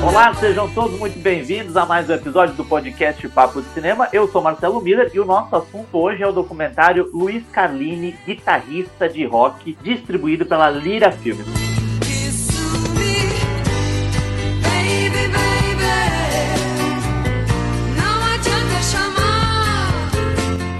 Olá, sejam todos muito bem-vindos a mais um episódio do podcast Papo de Cinema. Eu sou Marcelo Miller e o nosso assunto hoje é o documentário Luiz Carlini, guitarrista de rock, distribuído pela Lira Filmes.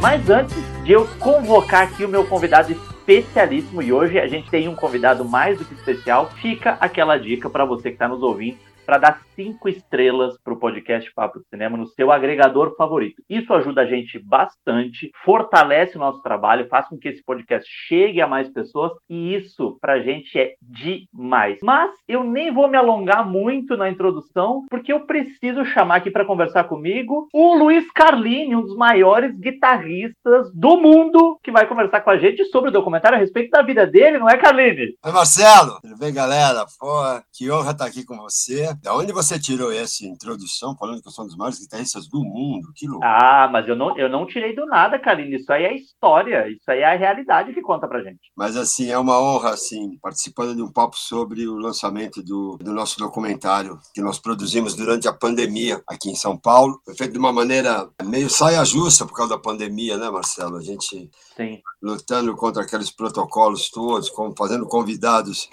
Mas antes de eu convocar aqui o meu convidado especialíssimo, e hoje a gente tem um convidado mais do que especial, fica aquela dica para você que está nos ouvindo para dar cinco estrelas para o podcast Papo de Cinema no seu agregador favorito. Isso ajuda a gente bastante, fortalece o nosso trabalho, faz com que esse podcast chegue a mais pessoas e isso para a gente é demais. Mas eu nem vou me alongar muito na introdução, porque eu preciso chamar aqui para conversar comigo o Luiz Carlini, um dos maiores guitarristas do mundo, que vai conversar com a gente sobre o documentário a respeito da vida dele, não é, Carlini? Oi, Marcelo. Tudo bem, galera? Pô, que honra estar aqui com você. Da onde você tirou essa introdução falando que eu sou um dos maiores guitarristas do mundo? Que louco. Ah, mas eu não, eu não tirei do nada, Karine. Isso aí é história, isso aí é a realidade que conta pra gente. Mas assim, é uma honra, assim, participando de um papo sobre o lançamento do, do nosso documentário que nós produzimos durante a pandemia aqui em São Paulo. Foi feito de uma maneira meio saia justa por causa da pandemia, né, Marcelo? A gente Sim. lutando contra aqueles protocolos todos, fazendo convidados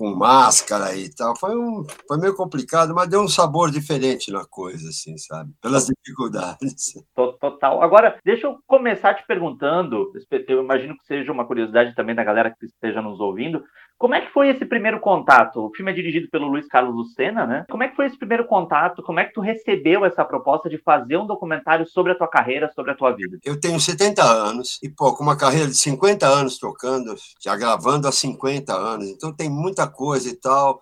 com máscara e tal. Foi, um, foi meio complicado, mas deu um sabor diferente na coisa, assim, sabe? Pelas dificuldades. Total. Agora, deixa eu começar te perguntando, eu imagino que seja uma curiosidade também da galera que esteja nos ouvindo, como é que foi esse primeiro contato? O filme é dirigido pelo Luiz Carlos Lucena, né? Como é que foi esse primeiro contato? Como é que tu recebeu essa proposta de fazer um documentário sobre a tua carreira, sobre a tua vida? Eu tenho 70 anos e, pô, com uma carreira de 50 anos tocando, já gravando há 50 anos, então tem muita coisa e tal.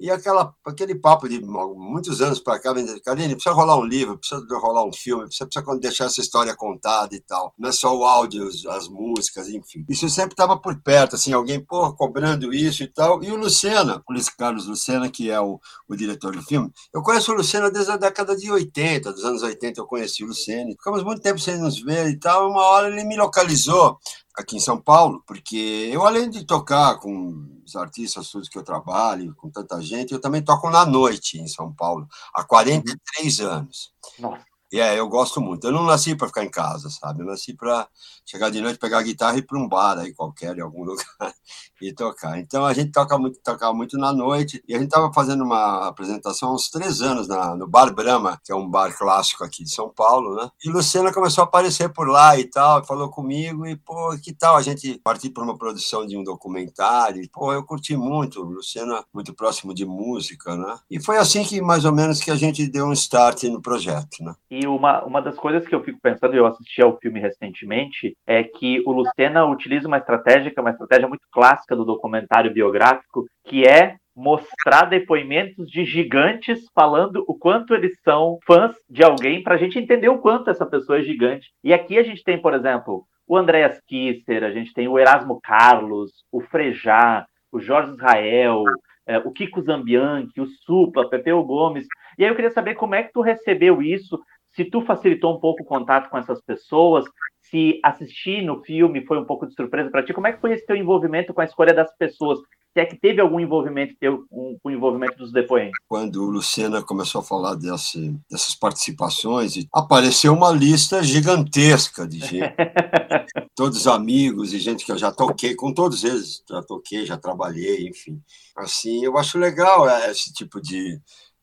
E aquela, aquele papo de muitos anos para cá, Karine, precisa rolar um livro, precisa rolar um filme, precisa, precisa deixar essa história contada e tal. Não é só o áudio, as músicas, enfim. Isso sempre estava por perto, assim, alguém, cobrando isso e tal. E o Lucena, o Luiz Carlos Lucena, que é o, o diretor do filme, eu conheço o Lucena desde a década de 80, dos anos 80 eu conheci o Lucena. Ficamos muito tempo sem nos ver e tal. Uma hora ele me localizou aqui em São Paulo, porque eu, além de tocar com os artistas todos que eu trabalho, com tanta gente, eu também toco na noite em São Paulo, há 43 uhum. anos. Nossa. E é, eu gosto muito. Eu não nasci para ficar em casa, sabe? Eu nasci para chegar de noite, pegar a guitarra e ir para um bar aí qualquer, em algum lugar, e tocar. Então a gente toca muito, toca muito na noite. E a gente estava fazendo uma apresentação há uns três anos na, no Bar Brahma, que é um bar clássico aqui de São Paulo, né? E Luciana começou a aparecer por lá e tal, falou comigo, e pô, que tal a gente partir para uma produção de um documentário? E, pô, eu curti muito, Luciana muito próximo de música, né? E foi assim que mais ou menos que a gente deu um start no projeto, né? E uma, uma das coisas que eu fico pensando, eu assisti ao filme recentemente, é que o Lucena utiliza uma estratégia, que é uma estratégia muito clássica do documentário biográfico, que é mostrar depoimentos de gigantes falando o quanto eles são fãs de alguém, para a gente entender o quanto essa pessoa é gigante. E aqui a gente tem, por exemplo, o Andréas Kisser, a gente tem o Erasmo Carlos, o Frejá, o Jorge Israel, é, o Kiko Zambianchi, o Supla, Pepeu Gomes. E aí eu queria saber como é que tu recebeu isso, se tu facilitou um pouco o contato com essas pessoas, se assistir no filme foi um pouco de surpresa para ti, como é que foi esse teu envolvimento com a escolha das pessoas? Se é que teve algum envolvimento teu com, com o envolvimento dos depoentes? Quando o Lucena começou a falar desse, dessas participações, apareceu uma lista gigantesca de gente. todos amigos e gente que eu já toquei, com todos eles, já toquei, já trabalhei, enfim. Assim, eu acho legal é, esse tipo de,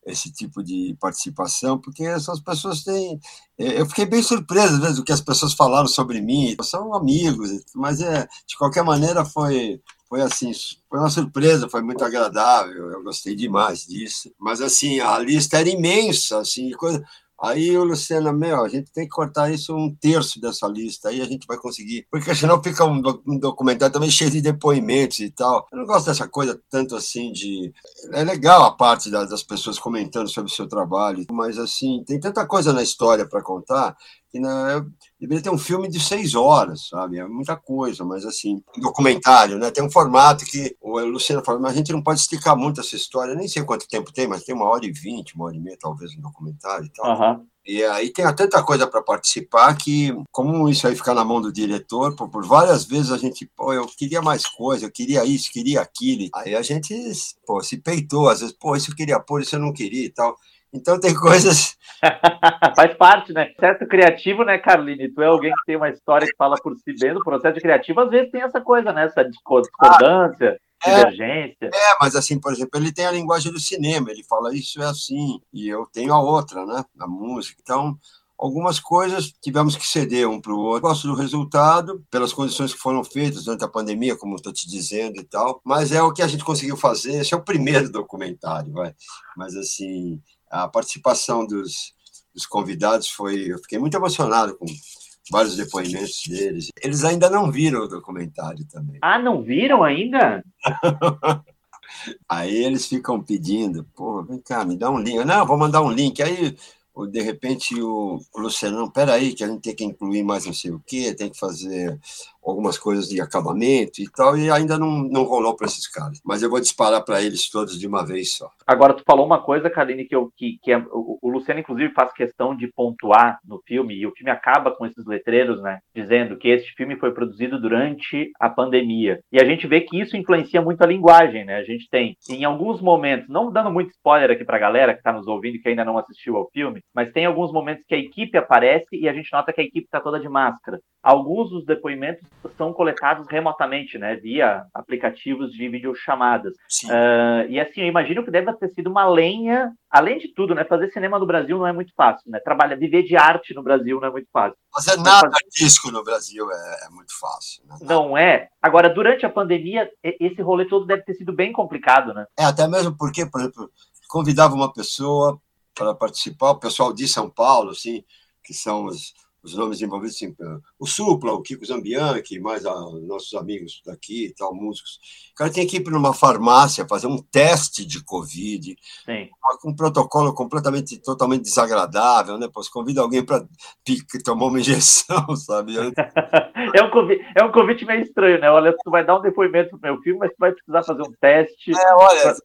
esse tipo de participação, porque essas pessoas têm. É, eu fiquei bem surpreso às vezes do que as pessoas falaram sobre mim. São amigos, mas é de qualquer maneira foi foi assim, foi uma surpresa, foi muito agradável. Eu gostei demais disso. Mas assim, a lista era imensa, assim, coisa Aí o Luciano, meu, a gente tem que cortar isso um terço dessa lista, aí a gente vai conseguir. Porque senão fica um, um documentário também cheio de depoimentos e tal. Eu não gosto dessa coisa tanto assim de. É legal a parte das, das pessoas comentando sobre o seu trabalho, mas assim, tem tanta coisa na história para contar que na, deveria ter um filme de seis horas, sabe? É muita coisa, mas assim, um documentário, né? Tem um formato que o Luciano falou, mas a gente não pode esticar muito essa história, nem sei quanto tempo tem, mas tem uma hora e vinte, uma hora e meia, talvez, um documentário e tal. Uhum. E aí tem tanta coisa para participar que, como isso aí fica na mão do diretor, por, por, várias vezes a gente, pô, eu queria mais coisa, eu queria isso, queria aquilo. Aí a gente, pô, se peitou, às vezes, pô, isso eu queria pôr, isso eu não queria e tal. Então tem coisas. Faz parte, né? Certo criativo, né, Carline? Tu é alguém que tem uma história que fala por si mesmo. O processo criativo, às vezes, tem essa coisa, né? Essa discordância. Ah divergência. É, é, mas assim, por exemplo, ele tem a linguagem do cinema, ele fala isso é assim, e eu tenho a outra, né? A música. Então, algumas coisas tivemos que ceder um para o outro. Gosto do resultado, pelas condições que foram feitas durante a pandemia, como estou te dizendo e tal, mas é o que a gente conseguiu fazer. Esse é o primeiro documentário, vai. Mas, assim, a participação dos, dos convidados foi. Eu fiquei muito emocionado com vários depoimentos deles. Eles ainda não viram o documentário também. Ah, não viram ainda? Aí eles ficam pedindo, pô, vem cá, me dá um link. Não, vou mandar um link. Aí de repente o, o Luciano, peraí, que a gente tem que incluir mais não sei o quê, tem que fazer algumas coisas de acabamento e tal, e ainda não, não rolou para esses caras. Mas eu vou disparar para eles todos de uma vez só. Agora, tu falou uma coisa, Kaline, que, eu, que, que é, o, o, Luciano, inclusive, faz questão de pontuar no filme, e o filme acaba com esses letreiros, né, dizendo que este filme foi produzido durante a pandemia. E a gente vê que isso influencia muito a linguagem, né? A gente tem, em alguns momentos, não dando muito spoiler aqui para a galera que está nos ouvindo e que ainda não assistiu ao filme, mas tem alguns momentos que a equipe aparece e a gente nota que a equipe está toda de máscara. Alguns dos depoimentos são coletados remotamente, né, via aplicativos de videochamadas. Uh, e assim, eu imagino que deve ter sido uma lenha, além de tudo, né, fazer cinema no Brasil não é muito fácil, né, trabalhar, viver de arte no Brasil não é muito fácil. Fazer nada fazer... disco no Brasil é, é muito fácil. Né? Não é. Agora, durante a pandemia, esse rolê todo deve ter sido bem complicado, né? É, até mesmo porque, por exemplo, convidava uma pessoa para participar, o pessoal de São Paulo, assim, que são os os nomes envolvidos, assim, o Supla, o Kiko Zambianchi, mais a, nossos amigos daqui e tal, músicos. O cara tinha que ir para uma farmácia fazer um teste de Covid, com um protocolo completamente, totalmente desagradável, né? Pois convida alguém para tomar uma injeção, sabe? é, um convite, é um convite meio estranho, né? Olha, tu vai dar um depoimento pro meu filme, mas tu vai precisar fazer um teste. É, olha,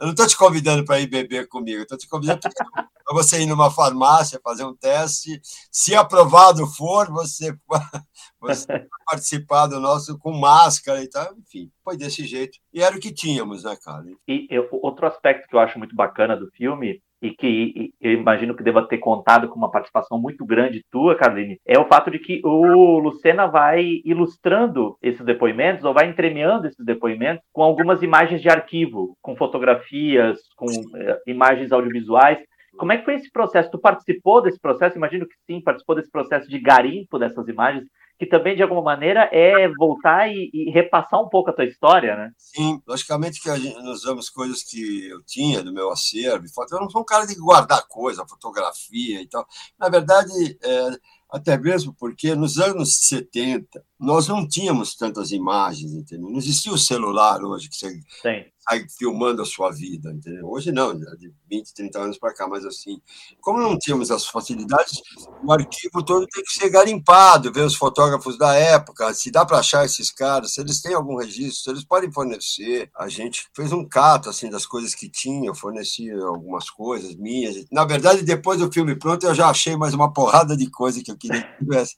eu não estou te convidando para ir beber comigo, estou te convidando para você ir numa farmácia, fazer um teste. Se aprovado for, você, você participar do nosso com máscara e tal. Enfim, foi desse jeito. E era o que tínhamos, né, cara? E eu, outro aspecto que eu acho muito bacana do filme e que eu imagino que deva ter contado com uma participação muito grande tua, Carline, é o fato de que o Lucena vai ilustrando esses depoimentos ou vai entremeando esses depoimentos com algumas imagens de arquivo, com fotografias, com eh, imagens audiovisuais. Como é que foi esse processo? Tu participou desse processo? Imagino que sim, participou desse processo de garimpo dessas imagens que também, de alguma maneira, é voltar e, e, repassar um pouco a tua história, né? Sim, logicamente que gente, nós usamos coisas que eu tinha do meu acervo. Eu não sou um cara de guardar coisa, fotografia e tal. Na verdade, é, até mesmo porque nos anos 70 nós não tínhamos tantas imagens, entendeu? Não existia o celular hoje que você Sim sai filmando a sua vida, entendeu? Hoje não, de 20, 30 anos para cá, mas assim, como não tínhamos as facilidades, o arquivo todo tem que ser garimpado, ver os fotógrafos da época, se dá para achar esses caras, se eles têm algum registro, se eles podem fornecer. A gente fez um cato assim das coisas que tinha, fornecia algumas coisas minhas. Na verdade, depois do filme pronto, eu já achei mais uma porrada de coisa que eu queria que tivesse,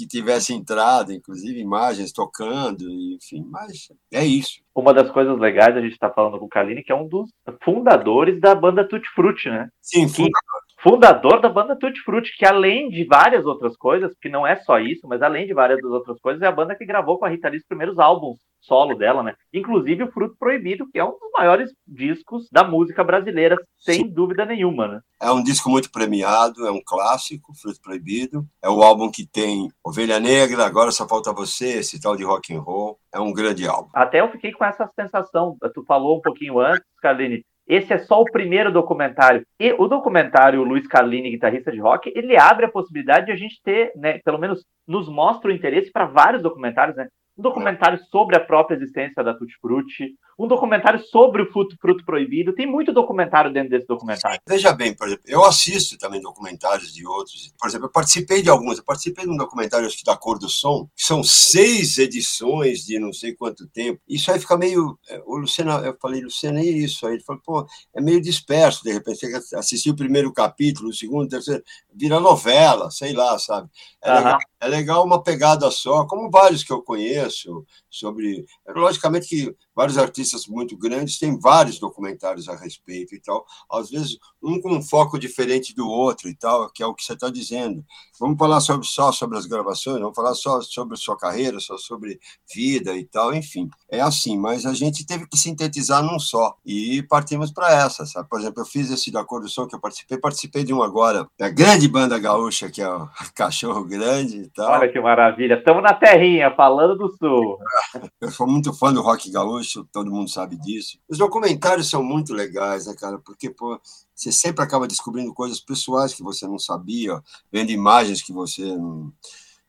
que tivesse entrado, inclusive imagens tocando, enfim, mas é isso uma das coisas legais, a gente está falando com o Kaline, que é um dos fundadores da banda Tutti Frutti, né? Sim, fundador. Fundador da banda Tutti Frutti, que além de várias outras coisas, que não é só isso, mas além de várias outras coisas, é a banda que gravou com a Rita Lee os primeiros álbuns solo dela, né? Inclusive o Fruto Proibido, que é um dos maiores discos da música brasileira, sem Sim. dúvida nenhuma, né? É um disco muito premiado, é um clássico, Fruto Proibido. É o álbum que tem Ovelha Negra, Agora Só Falta Você, esse tal de rock and roll. É um grande álbum. Até eu fiquei com essa sensação, tu falou um pouquinho antes, Carline, esse é só o primeiro documentário. E o documentário Luiz Carlini, guitarrista de rock, ele abre a possibilidade de a gente ter, né, pelo menos nos mostra o interesse para vários documentários, né? Um documentário sobre a própria existência da Tutti Frutti, um documentário sobre o fruto, fruto proibido. Tem muito documentário dentro desse documentário. Veja bem, por exemplo, eu assisto também documentários de outros. Por exemplo, eu participei de alguns. Eu participei de um documentário, acho que da Cor do Som, que são seis edições de não sei quanto tempo. Isso aí fica meio. É, o Luciano, eu falei, Luciano, é isso. Aí ele falou, pô, é meio disperso, de repente. Você assistir o primeiro capítulo, o segundo, o terceiro, vira novela, sei lá, sabe? É, uhum. legal, é legal uma pegada só, como vários que eu conheço, sobre. Logicamente que vários artistas muito grandes têm vários documentários a respeito e tal, às vezes um com um foco diferente do outro e tal, que é o que você está dizendo. Vamos falar sobre, só sobre as gravações, vamos falar só sobre sua carreira, só sobre vida e tal, enfim. É assim, mas a gente teve que sintetizar num só e partimos para essa, sabe? Por exemplo, eu fiz esse da Cor do Som que eu participei, participei de um agora, da grande banda gaúcha, que é o Cachorro Grande e tal. Olha que maravilha, estamos na terrinha, falando do Sul. Eu sou muito fã do rock gaúcho, todo mundo sabe disso. Os documentários são muito legais, né, cara? Porque, pô, você sempre acaba descobrindo coisas pessoais que você não sabia, vendo imagens que você não,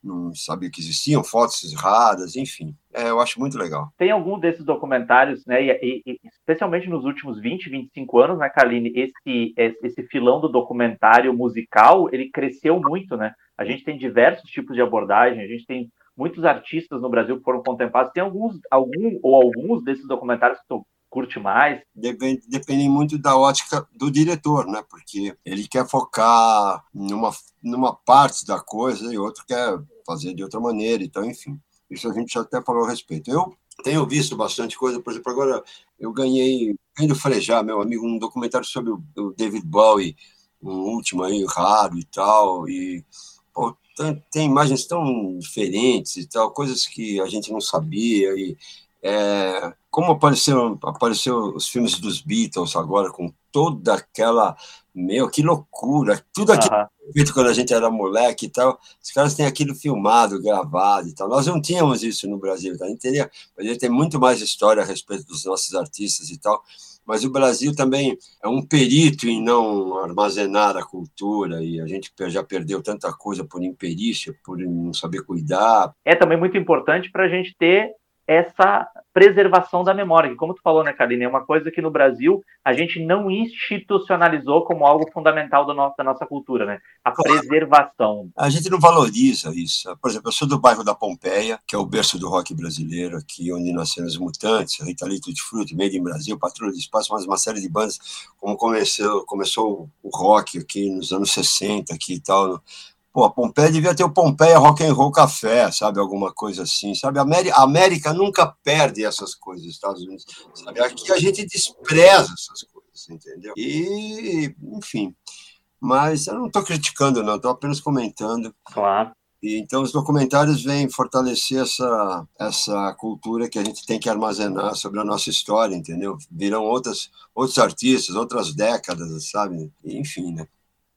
não sabia que existiam, fotos raras, enfim. É, eu acho muito legal. Tem algum desses documentários, né, e, e, especialmente nos últimos 20, 25 anos, né, Kaline, esse, esse filão do documentário musical, ele cresceu muito, né? A gente tem diversos tipos de abordagem, a gente tem muitos artistas no Brasil que foram contemplados. Tem alguns, algum ou alguns desses documentários que tu curte mais? Depende, depende muito da ótica do diretor, né? Porque ele quer focar numa, numa parte da coisa e outro quer fazer de outra maneira. Então, enfim, isso a gente já até falou a respeito. Eu tenho visto bastante coisa, por exemplo, agora eu ganhei, do Frejar, meu amigo, um documentário sobre o David Bowie, um último aí, raro e tal, e pô, tem, imagens tão diferentes e tal, coisas que a gente não sabia. E é, como apareceram apareceu os filmes dos Beatles agora, com toda aquela. Meu, que loucura! Tudo aquilo feito quando a gente era moleque e tal. Os caras têm aquilo filmado, gravado e tal. Nós não tínhamos isso no Brasil, tá? a gente teria, poderia ter muito mais história a respeito dos nossos artistas e tal mas o Brasil também é um perito em não armazenar a cultura e a gente já perdeu tanta coisa por imperícia, por não saber cuidar. É também muito importante para a gente ter essa preservação da memória, que como tu falou, né, Karine, é uma coisa que no Brasil a gente não institucionalizou como algo fundamental do nosso, da nossa cultura, né? A preservação. A gente não valoriza isso. Por exemplo, eu sou do bairro da Pompeia, que é o berço do rock brasileiro, aqui onde nasceram os Mutantes, Rita Lee de Fruit, Made in Brasil, Patrulha de Espaço, mas uma série de bandas, como começou, começou o rock aqui nos anos 60 aqui e tal, Pô, a Pompeia devia ter o Pompeia Rock and Roll Café, sabe? Alguma coisa assim, sabe? A América, a América nunca perde essas coisas, Estados Unidos, sabe? Aqui a gente despreza essas coisas, entendeu? E, enfim. Mas eu não estou criticando, não, estou apenas comentando. Claro. E, então, os documentários vêm fortalecer essa, essa cultura que a gente tem que armazenar sobre a nossa história, entendeu? Virão outras, outros artistas, outras décadas, sabe? Enfim, né?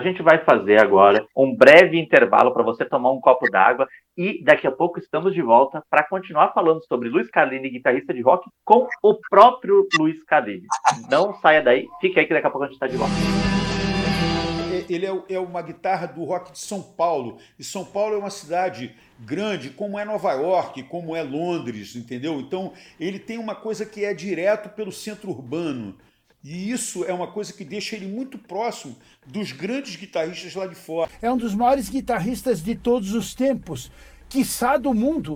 A gente vai fazer agora um breve intervalo para você tomar um copo d'água e daqui a pouco estamos de volta para continuar falando sobre Luiz Carlini, guitarrista de rock, com o próprio Luiz Carlini. Não saia daí, fique aí que daqui a pouco a gente está de volta é, ele é, é, uma guitarra do rock de São Paulo. E São Paulo é uma cidade grande, como é Nova York, como é Londres, entendeu? Então ele tem uma coisa que é direto pelo centro urbano. E isso é uma coisa que deixa ele muito próximo dos grandes guitarristas lá de fora. É um dos maiores guitarristas de todos os tempos, quiçá do mundo.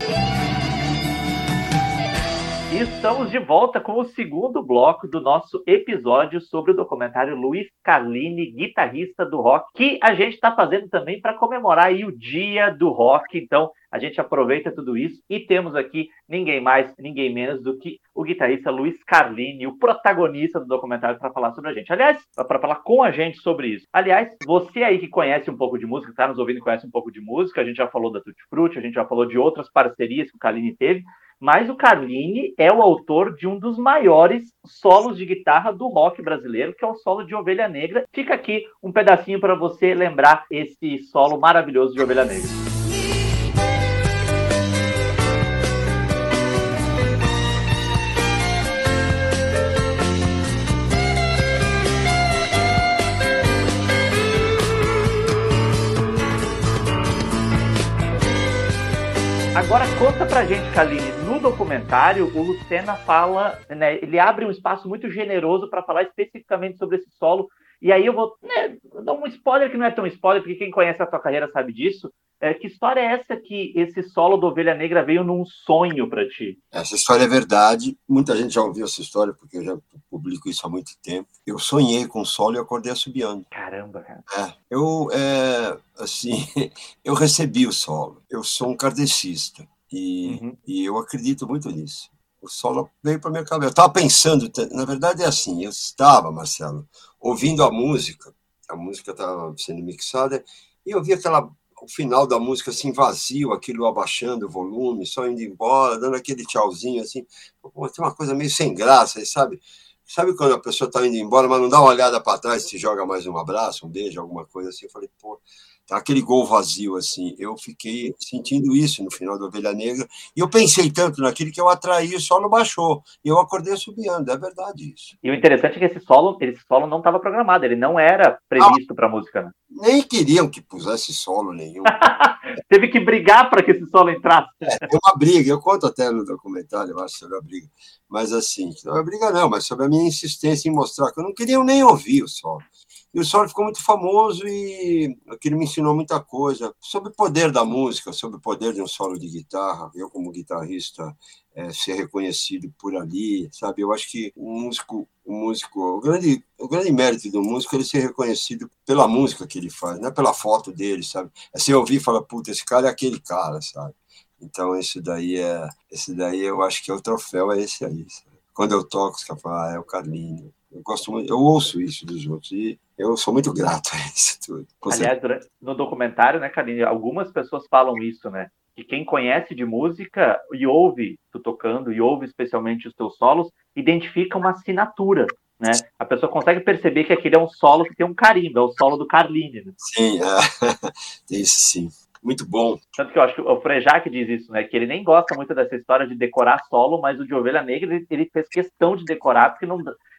E estamos de volta com o segundo bloco do nosso episódio sobre o documentário Luiz Carlini, guitarrista do rock, que a gente está fazendo também para comemorar aí o Dia do Rock. Então, a gente aproveita tudo isso e temos aqui ninguém mais, ninguém menos do que o guitarrista Luiz Carlini, o protagonista do documentário, para falar sobre a gente. Aliás, para falar com a gente sobre isso. Aliás, você aí que conhece um pouco de música, está nos ouvindo e conhece um pouco de música, a gente já falou da Tutti Frutti, a gente já falou de outras parcerias que o Carlini teve mas o Carlini é o autor de um dos maiores solos de guitarra do rock brasileiro, que é o solo de Ovelha Negra. Fica aqui um pedacinho para você lembrar esse solo maravilhoso de Ovelha Negra. Conta pra gente, Kaline, no documentário, o Lucena fala, né, ele abre um espaço muito generoso para falar especificamente sobre esse solo. E aí eu vou né, dar um spoiler que não é tão spoiler, porque quem conhece a tua carreira sabe disso. É, que história é essa que esse solo do Ovelha Negra veio num sonho para ti? Essa história é verdade. Muita gente já ouviu essa história, porque eu já publico isso há muito tempo. Eu sonhei com o solo e acordei assobiando. Caramba, cara. É, eu, é, assim, eu recebi o solo. Eu sou um kardecista e, uhum. e eu acredito muito nisso. O solo veio para minha cabeça. Eu estava pensando, na verdade é assim, eu estava, Marcelo, ouvindo a música, a música estava sendo mixada, e eu vi aquela o final da música assim vazio, aquilo abaixando o volume, só indo embora, dando aquele tchauzinho assim. Pô, tem uma coisa meio sem graça, sabe? Sabe quando a pessoa está indo embora, mas não dá uma olhada para trás, te joga mais um abraço, um beijo, alguma coisa assim? Eu falei, pô, aquele gol vazio assim. Eu fiquei sentindo isso no final da Ovelha Negra, e eu pensei tanto naquilo que eu atraí, o solo baixou, e eu acordei subindo, é verdade isso. E o interessante é que esse solo, esse solo não estava programado, ele não era previsto para a música, né? Nem queriam que pusesse solo nenhum. Teve que brigar para que esse solo entrasse. É, tem uma briga, eu conto até no documentário, eu acho, sobre a briga. Mas assim, não é briga não, mas sobre a minha insistência em mostrar que eu não queria nem ouvir o solo. E o solo ficou muito famoso e aquilo me ensinou muita coisa sobre o poder da música, sobre o poder de um solo de guitarra. Eu, como guitarrista, é, ser reconhecido por ali, sabe? Eu acho que o músico, o músico, o grande, o grande mérito do músico é ele ser reconhecido pela música que ele faz, não é pela foto dele, sabe? É você ouvir e falar, puta, esse cara é aquele cara, sabe? Então, esse daí é, esse daí eu acho que é o troféu, é esse aí. Sabe? Quando eu toco, caras falam, ah, é o Carlinho. Eu gosto muito, eu ouço isso dos outros e eu sou muito grato a isso tudo. Aliás, no documentário, né, Carlinhos, algumas pessoas falam isso, né? Que quem conhece de música e ouve tu tocando e ouve especialmente os teus solos, identifica uma assinatura, né? A pessoa consegue perceber que aquele é um solo que tem um carimbo, é o solo do Carline. Né? Sim, é. tem isso sim muito bom. Tanto que eu acho que o Frejac diz isso, né? Que ele nem gosta muito dessa história de decorar solo, mas o de Ovelha Negra ele, ele fez questão de decorar, porque não,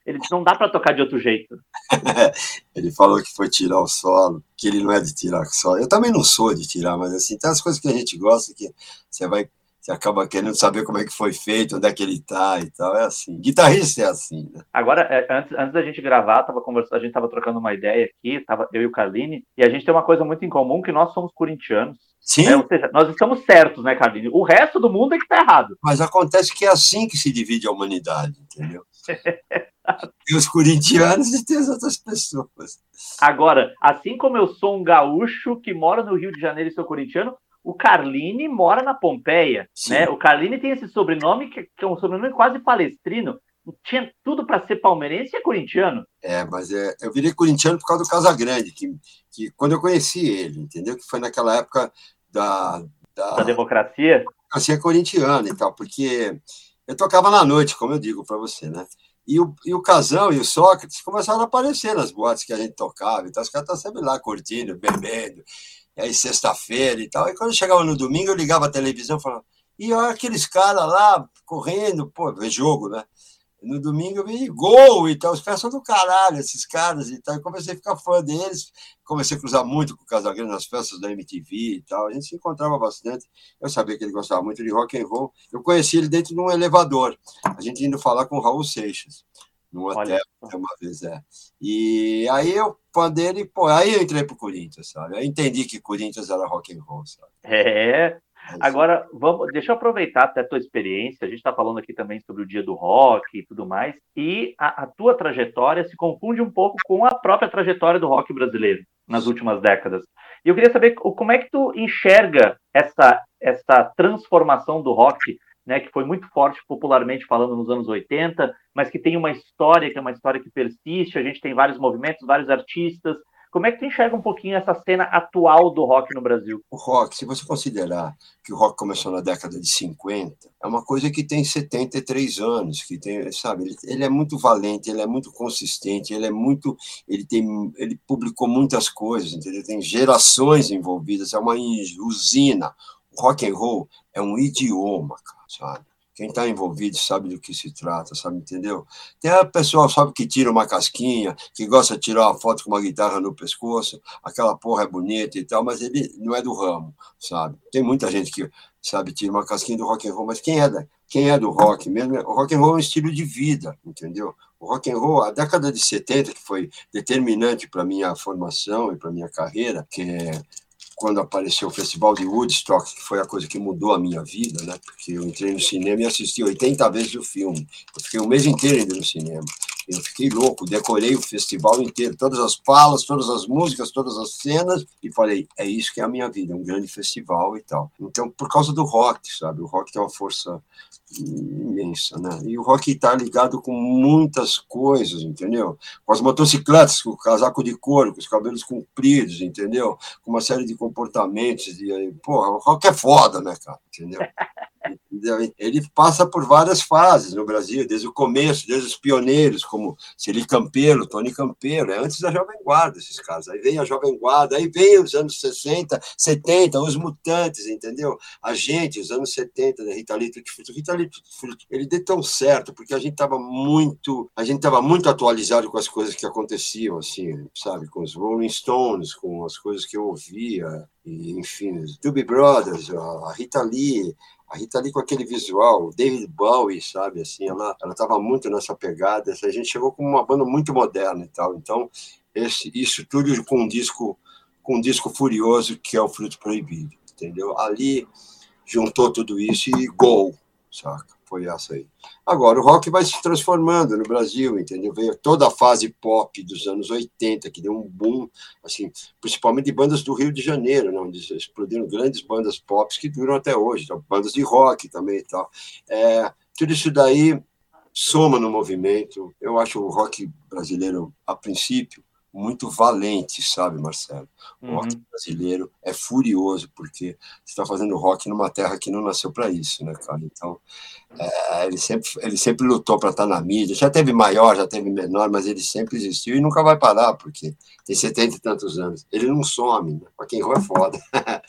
ele não dá para tocar de outro jeito. ele falou que foi tirar o solo, que ele não é de tirar o solo. Eu também não sou de tirar, mas assim, tem as coisas que a gente gosta que você vai você acaba querendo saber como é que foi feito, onde é que ele está e tal. É assim. Guitarrista é assim, né? Agora, é, antes, antes da gente gravar, tava conversando, a gente estava trocando uma ideia aqui, tava eu e o Carline, e a gente tem uma coisa muito em comum, que nós somos corintianos. Sim. Né? Ou seja, nós estamos certos, né, Carline? O resto do mundo é que está errado. Mas acontece que é assim que se divide a humanidade, entendeu? e os corintianos e tem as outras pessoas. Agora, assim como eu sou um gaúcho que mora no Rio de Janeiro e sou corintiano, o Carline mora na Pompeia, né? O Carline tem esse sobrenome que, que é um sobrenome quase palestrino. Tinha tudo para ser palmeirense e é corintiano. É, mas é, eu virei corintiano por causa do Casagrande, que, que quando eu conheci ele, entendeu? Que foi naquela época da. Da, da democracia? Democracia corintiana e tal, porque eu tocava na noite, como eu digo para você, né? E o, e o Casão e o Sócrates começaram a aparecer nas boates que a gente tocava. Então, os caras estão sempre lá curtindo, bebendo e aí sexta-feira e tal. E quando chegava no domingo, eu ligava a televisão e falava, e olha aqueles caras lá correndo, pô, jogo, né? No domingo eu vi gol e tal, os são do caralho, esses caras e tal. E comecei a ficar fã deles, comecei a cruzar muito com o Casagrande nas festas da MTV e tal. A gente se encontrava bastante. Eu sabia que ele gostava muito de rock and roll. Eu conheci ele dentro de um elevador, a gente indo falar com o Raul Seixas no hotel uma vez, é. E aí eu, fã dele, pô, aí eu entrei pro Corinthians, sabe? Eu entendi que Corinthians era rock and roll, sabe? É. Agora, vamos, deixa eu aproveitar até a tua experiência. A gente está falando aqui também sobre o dia do rock e tudo mais. E a, a, tua trajetória se confunde um pouco com a própria trajetória do rock brasileiro nas últimas décadas. E eu queria saber como é que tu enxerga essa, essa transformação do rock né, que foi muito forte popularmente falando nos anos 80, mas que tem uma história, que é uma história que persiste, a gente tem vários movimentos, vários artistas. Como é que tu enxerga um pouquinho essa cena atual do rock no Brasil? O rock, se você considerar que o rock começou na década de 50, é uma coisa que tem 73 anos, que tem, sabe, ele, ele é muito valente, ele é muito consistente, ele é muito, ele tem, ele publicou muitas coisas, entendeu? Tem gerações envolvidas, é uma usina. O rock and roll é um idioma, cara sabe? Quem está envolvido sabe do que se trata, sabe, entendeu? Tem a pessoa, sabe, que tira uma casquinha, que gosta de tirar uma foto com uma guitarra no pescoço, aquela porra é bonita e tal, mas ele não é do ramo, sabe? Tem muita gente que, sabe, tira uma casquinha do rock and roll, mas quem é da, quem é do rock mesmo, o rock and roll é um estilo de vida, entendeu? O rock and roll, a década de 70, que foi determinante para minha formação e para minha carreira, que é quando apareceu o Festival de Woodstock, que foi a coisa que mudou a minha vida, né? Porque eu entrei no cinema e assisti 80 vezes o filme. Eu fiquei o mês inteiro indo no cinema. Eu fiquei louco, decorei o festival inteiro, todas as falas, todas as músicas, todas as cenas, e falei, é isso que é a minha vida, um grande festival e tal. Então, por causa do rock, sabe? O rock tem uma força imensa, né? E o rock está ligado com muitas coisas, entendeu? Com as motocicletas, com o casaco de couro, com os cabelos compridos, entendeu? Com uma série de comportamentos. De, porra, o rock é foda, né, cara? Entendeu? Ele passa por várias fases no Brasil, desde o começo, desde os pioneiros, como Celi Campeiro, Tony Campeiro, é antes da Jovem Guarda, esses caras. Aí vem a Jovem Guarda, aí vem os anos 60, 70, os Mutantes, entendeu? A gente, os anos 70, né? Rita Lee Rita Lee ele deu tão certo, porque a gente estava muito, a gente estava muito atualizado com as coisas que aconteciam, assim, sabe? Com os Rolling Stones, com as coisas que eu ouvia, enfim, os Doobie Brothers, a Rita Lee, a Rita Lee com aquele visual, David Bowie, sabe, assim, ela ela estava muito nessa pegada, a gente chegou com uma banda muito moderna e tal, então esse isso tudo com um disco com um disco furioso que é o Fruto Proibido, entendeu? Ali juntou tudo isso e gol, saca? Foi essa aí. Agora, o rock vai se transformando no Brasil, entendeu? Veio toda a fase pop dos anos 80, que deu um boom, assim, principalmente de bandas do Rio de Janeiro, né, onde explodiram grandes bandas pop que duram até hoje, então, bandas de rock também e tal. É, tudo isso daí soma no movimento. Eu acho o rock brasileiro, a princípio, muito valente, sabe, Marcelo? O uhum. rock brasileiro é furioso, porque você está fazendo rock numa terra que não nasceu para isso, né, cara? Então, é, ele, sempre, ele sempre lutou para estar tá na mídia. Já teve maior, já teve menor, mas ele sempre existiu e nunca vai parar, porque tem setenta e tantos anos. Ele não some, né? Quem é foda.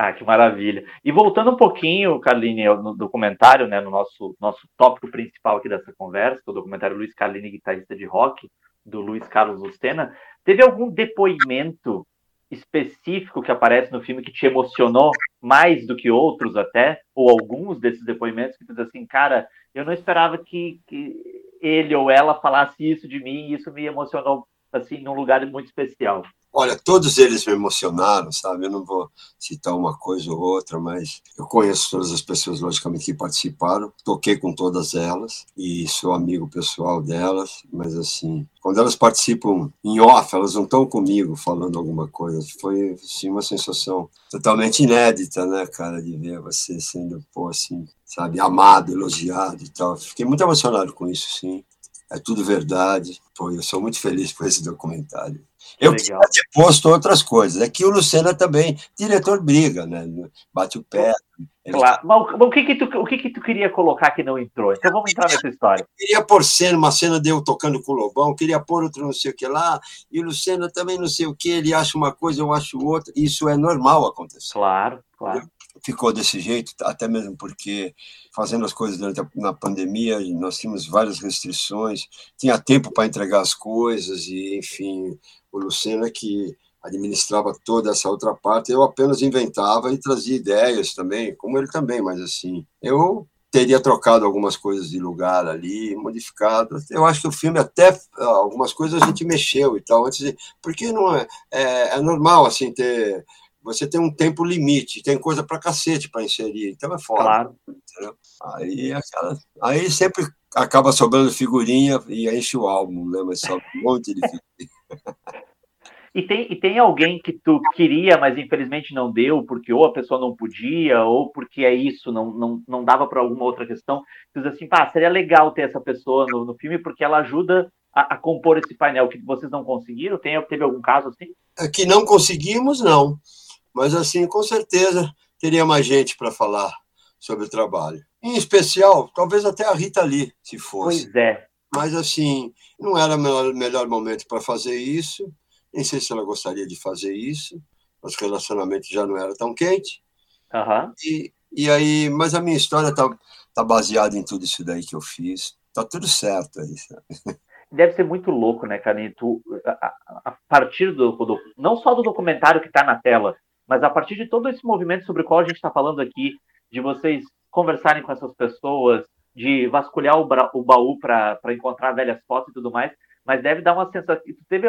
Ah, que maravilha. E voltando um pouquinho, Carline, no documentário, né, no nosso, nosso tópico principal aqui dessa conversa, o documentário Luiz Carline, guitarrista de rock, do Luiz Carlos Lucena, teve algum depoimento específico que aparece no filme que te emocionou mais do que outros até, ou alguns desses depoimentos que tu diz assim, cara, eu não esperava que, que ele ou ela falasse isso de mim e isso me emocionou assim num lugar muito especial. Olha, todos eles me emocionaram, sabe? Eu não vou citar uma coisa ou outra, mas eu conheço todas as pessoas, logicamente, que participaram, toquei com todas elas e sou amigo pessoal delas, mas assim, quando elas participam em off, elas não estão comigo falando alguma coisa. Foi assim, uma sensação totalmente inédita, né, cara, de ver você sendo, pô, assim, sabe, amado, elogiado e tal. Fiquei muito emocionado com isso, sim. É tudo verdade. Pô, eu sou muito feliz por esse documentário. Eu Legal. ter posto outras coisas. É que o Lucena também, diretor briga, né? Bate o pé. Claro. Mas o que que, tu, o que que tu queria colocar que não entrou? Então vamos entrar nessa história. Eu queria pôr cena, uma cena de eu tocando com o Lobão, queria pôr outro não sei o que lá, e o Lucena também não sei o que, ele acha uma coisa, eu acho outra. Isso é normal acontecer. Claro, claro. Ficou desse jeito, até mesmo porque fazendo as coisas durante a, na pandemia, nós tínhamos várias restrições, tinha tempo para entregar as coisas, e enfim, o Lucena é que administrava toda essa outra parte, eu apenas inventava e trazia ideias também, como ele também, mas assim, eu teria trocado algumas coisas de lugar ali, modificado. Eu acho que o filme até algumas coisas a gente mexeu e tal, antes de, porque não é, é, é normal assim ter você tem um tempo limite, tem coisa para cacete para inserir, então é foda. Claro. Aí, aquela, aí sempre acaba sobrando figurinha e enche o álbum, né? Mas sobra um monte de figurinha. E tem, e tem alguém que tu queria, mas infelizmente não deu, porque ou a pessoa não podia, ou porque é isso, não, não, não dava para alguma outra questão. Tu diz assim, pá, seria legal ter essa pessoa no, no filme, porque ela ajuda a, a, compor esse painel que vocês não conseguiram? Tem, teve algum caso assim? É que não conseguimos, não. Mas, assim, com certeza teria mais gente para falar sobre o trabalho. Em especial, talvez até a Rita Lee, se fosse. Pois é. Mas, assim, não era o melhor, melhor momento para fazer isso. Nem sei se ela gostaria de fazer isso. Os relacionamentos já não eram tão quentes. Uhum. E, e aí, mas a minha história está tá baseada em tudo isso daí que eu fiz. Tá tudo certo aí, sabe? Deve ser muito louco, né, Canito? A, a, partir do, do, Não só do documentário que está na tela, mas a partir de todo esse movimento sobre o qual a gente está falando aqui, de vocês conversarem com essas pessoas, de vasculhar o, o baú para encontrar velhas fotos e tudo mais, mas deve dar uma sensação. Teve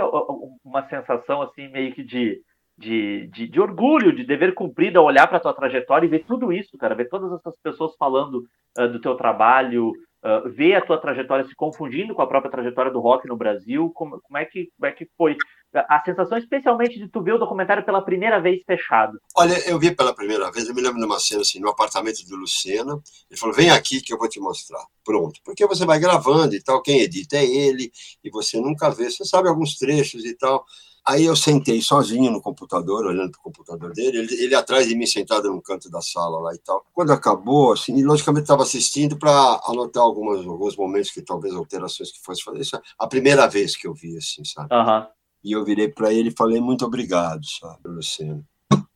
uma sensação assim, meio que de, de, de, de orgulho, de dever cumprido, olhar para a tua trajetória e ver tudo isso, cara, ver todas essas pessoas falando uh, do teu trabalho, uh, ver a tua trajetória se confundindo com a própria trajetória do rock no Brasil. Como, como, é, que, como é que foi? A sensação, especialmente, de tu ver o documentário pela primeira vez fechado. Olha, eu vi pela primeira vez, eu me lembro de uma cena assim, no apartamento do Luciano. Ele falou: vem aqui que eu vou te mostrar. Pronto. Porque você vai gravando e tal, quem edita é ele, e você nunca vê. Você sabe alguns trechos e tal. Aí eu sentei sozinho no computador, olhando para o computador dele, ele, ele, atrás de mim, sentado no canto da sala lá e tal. Quando acabou, assim, logicamente estava assistindo para anotar algumas, alguns momentos que talvez alterações que fosse fazer. Isso é a primeira vez que eu vi, assim, sabe? Uhum. E eu virei para ele e falei muito obrigado, sabe, Luciano.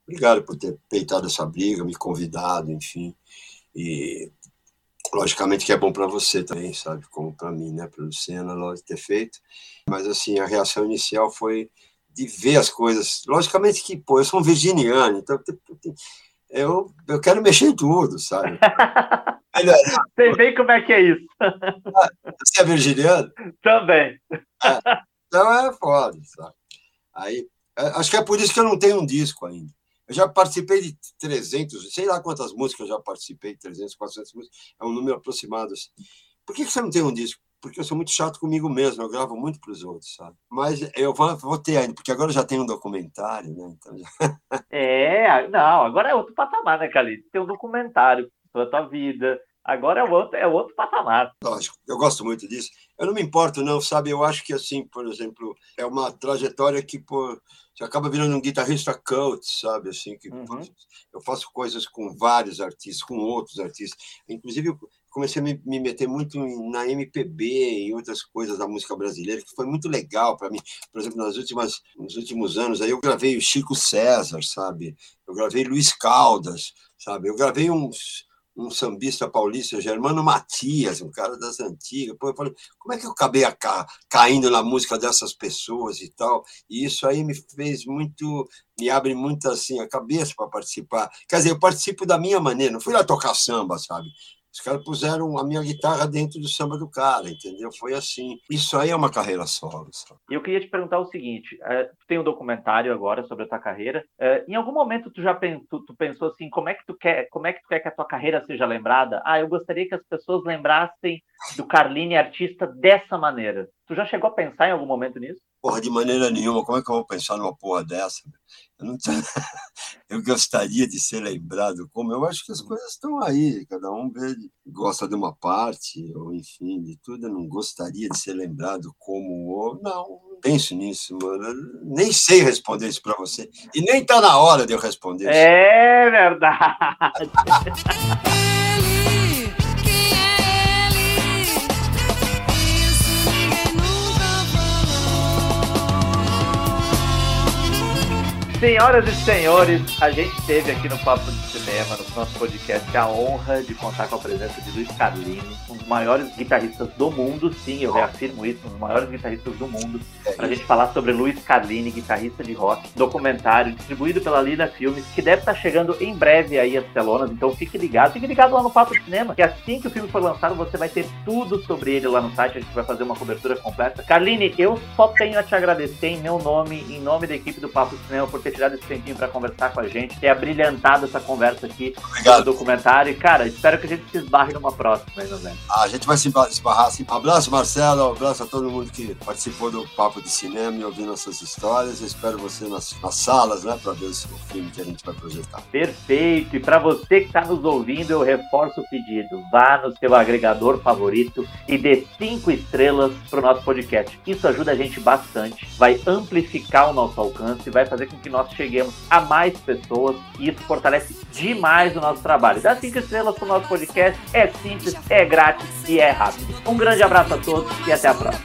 Obrigado por ter peitado essa briga, me convidado, enfim. E logicamente que é bom para você também, sabe, como para mim, né, para Luciana, lógico ter feito. Mas assim, a reação inicial foi de ver as coisas. Logicamente que, pô, eu sou um virginiano, então eu, eu quero mexer em tudo, sabe? Sei bem como é que é isso. Você é virginiano? Também. É, então é foda, sabe? Aí, é, acho que é por isso que eu não tenho um disco ainda. Eu já participei de 300, sei lá quantas músicas eu já participei, 300, 400 músicas, é um número aproximado. Assim. Por que você não tem um disco? Porque eu sou muito chato comigo mesmo, eu gravo muito para os outros, sabe? Mas eu vou, vou, ter ainda, porque agora já tem um documentário, né? Então já... É, não, agora é outro patamar, né, Calito? Tem um documentário sobre a tua vida, agora é outro, é outro patamar. Lógico, eu gosto muito disso. Eu não me importo, não, sabe? Eu acho que, assim, por exemplo, é uma trajetória que, pô, você acaba virando um guitarrista cult, sabe? Assim, que uhum. eu faço coisas com vários artistas, com outros artistas. Inclusive, comecei a me, me meter muito na MPB e outras coisas da música brasileira, que foi muito legal para mim. Por exemplo, nas últimas, nos últimos anos, aí eu gravei o Chico César, sabe? Eu gravei Luiz Caldas, sabe? Eu gravei uns um sambista paulista, Germano Matias, um cara das antigas. Pô, eu falei, como é que eu acabei ca... caindo na música dessas pessoas e tal? E isso aí me fez muito, me abre muito assim a cabeça para participar. Quer dizer, eu participo da minha maneira, não fui lá tocar samba, sabe? Os caras puseram a minha guitarra dentro do samba do cara, entendeu? Foi assim. Isso aí é uma carreira solo. E eu queria te perguntar o seguinte: uh, tu tem um documentário agora sobre a tua carreira. Uh, em algum momento tu já tu, pensou assim, como é que tu quer, como é que tu quer que a tua carreira seja lembrada? Ah, eu gostaria que as pessoas lembrassem do Carline artista dessa maneira. Tu já chegou a pensar em algum momento nisso? Porra, de maneira nenhuma. Como é que eu vou pensar numa porra dessa? Eu, não eu gostaria de ser lembrado como. Eu acho que as coisas estão aí. Cada um vê, gosta de uma parte, ou enfim, de tudo. Eu não gostaria de ser lembrado como. Ou... Não, não penso nisso, mano. Eu nem sei responder isso para você. E nem está na hora de eu responder isso. É verdade. Senhoras e senhores, a gente teve aqui no Papo de Cinema, no nosso podcast, a honra de contar com a presença de Luiz Carlini, um dos maiores guitarristas do mundo, sim, eu reafirmo isso, um dos maiores guitarristas do mundo, para a gente falar sobre Luiz Carlini, guitarrista de rock, documentário distribuído pela Lida Filmes, que deve estar chegando em breve aí às telonas, então fique ligado, fique ligado lá no Papo de Cinema, que assim que o filme for lançado, você vai ter tudo sobre ele lá no site, a gente vai fazer uma cobertura completa. Carline, eu só tenho a te agradecer em meu nome, em nome da equipe do Papo de Cinema, por ter tirado esse tempinho para conversar com a gente, ter abrilhantado essa conversa aqui no documentário. E, cara, espero que a gente se esbarre numa próxima, mais ou menos. a gente vai se esbarrar assim. Abraço, Marcelo, abraço a todo mundo que participou do Papo de Cinema e ouvindo essas histórias. Eu espero você nas, nas salas, né, para ver o filme que a gente vai projetar. Perfeito. E para você que está nos ouvindo, eu reforço o pedido. Vá no seu agregador favorito e dê cinco estrelas para o nosso podcast. Isso ajuda a gente bastante, vai amplificar o nosso alcance, vai fazer com que nós cheguemos a mais pessoas e isso fortalece demais o nosso trabalho. Dá cinco estrelas pro nosso podcast, é simples, é grátis e é rápido. Um grande abraço a todos e até a próxima.